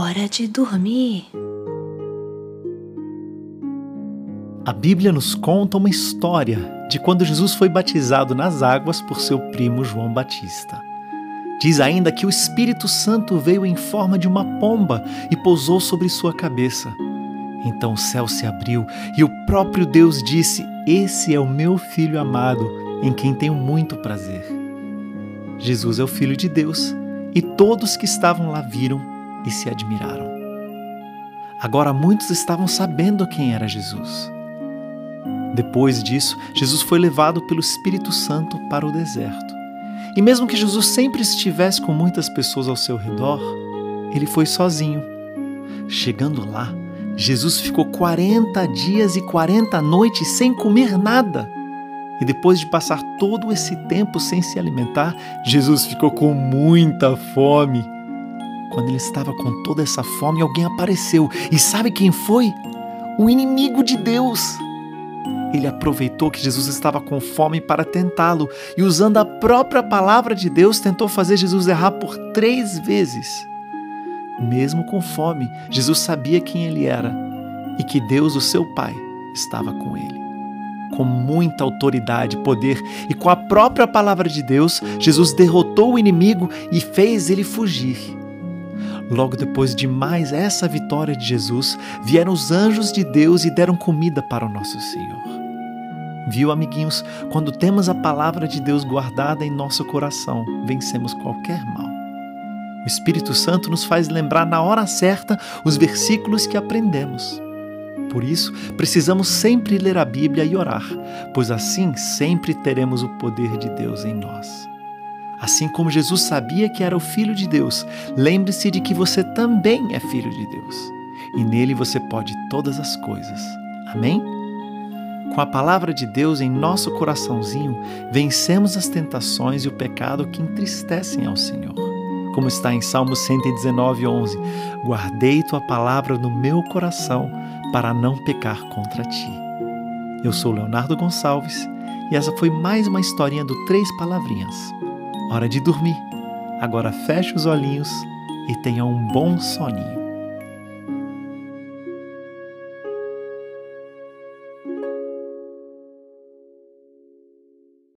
Hora de dormir. A Bíblia nos conta uma história de quando Jesus foi batizado nas águas por seu primo João Batista. Diz ainda que o Espírito Santo veio em forma de uma pomba e pousou sobre sua cabeça. Então o céu se abriu e o próprio Deus disse: Esse é o meu filho amado, em quem tenho muito prazer. Jesus é o Filho de Deus e todos que estavam lá viram e se admiraram. Agora muitos estavam sabendo quem era Jesus. Depois disso, Jesus foi levado pelo Espírito Santo para o deserto. E mesmo que Jesus sempre estivesse com muitas pessoas ao seu redor, ele foi sozinho. Chegando lá, Jesus ficou 40 dias e 40 noites sem comer nada. E depois de passar todo esse tempo sem se alimentar, Jesus ficou com muita fome. Quando ele estava com toda essa fome, alguém apareceu. E sabe quem foi? O inimigo de Deus. Ele aproveitou que Jesus estava com fome para tentá-lo e, usando a própria palavra de Deus, tentou fazer Jesus errar por três vezes. Mesmo com fome, Jesus sabia quem ele era e que Deus, o seu Pai, estava com ele. Com muita autoridade, poder e com a própria palavra de Deus, Jesus derrotou o inimigo e fez ele fugir. Logo depois de mais essa vitória de Jesus, vieram os anjos de Deus e deram comida para o nosso Senhor. Viu, amiguinhos, quando temos a palavra de Deus guardada em nosso coração, vencemos qualquer mal. O Espírito Santo nos faz lembrar na hora certa os versículos que aprendemos. Por isso, precisamos sempre ler a Bíblia e orar, pois assim sempre teremos o poder de Deus em nós. Assim como Jesus sabia que era o Filho de Deus, lembre-se de que você também é filho de Deus. E nele você pode todas as coisas. Amém? Com a palavra de Deus em nosso coraçãozinho, vencemos as tentações e o pecado que entristecem ao Senhor. Como está em Salmo 119, 11: Guardei tua palavra no meu coração para não pecar contra ti. Eu sou Leonardo Gonçalves e essa foi mais uma historinha do Três Palavrinhas. Hora de dormir. Agora feche os olhinhos e tenha um bom soninho.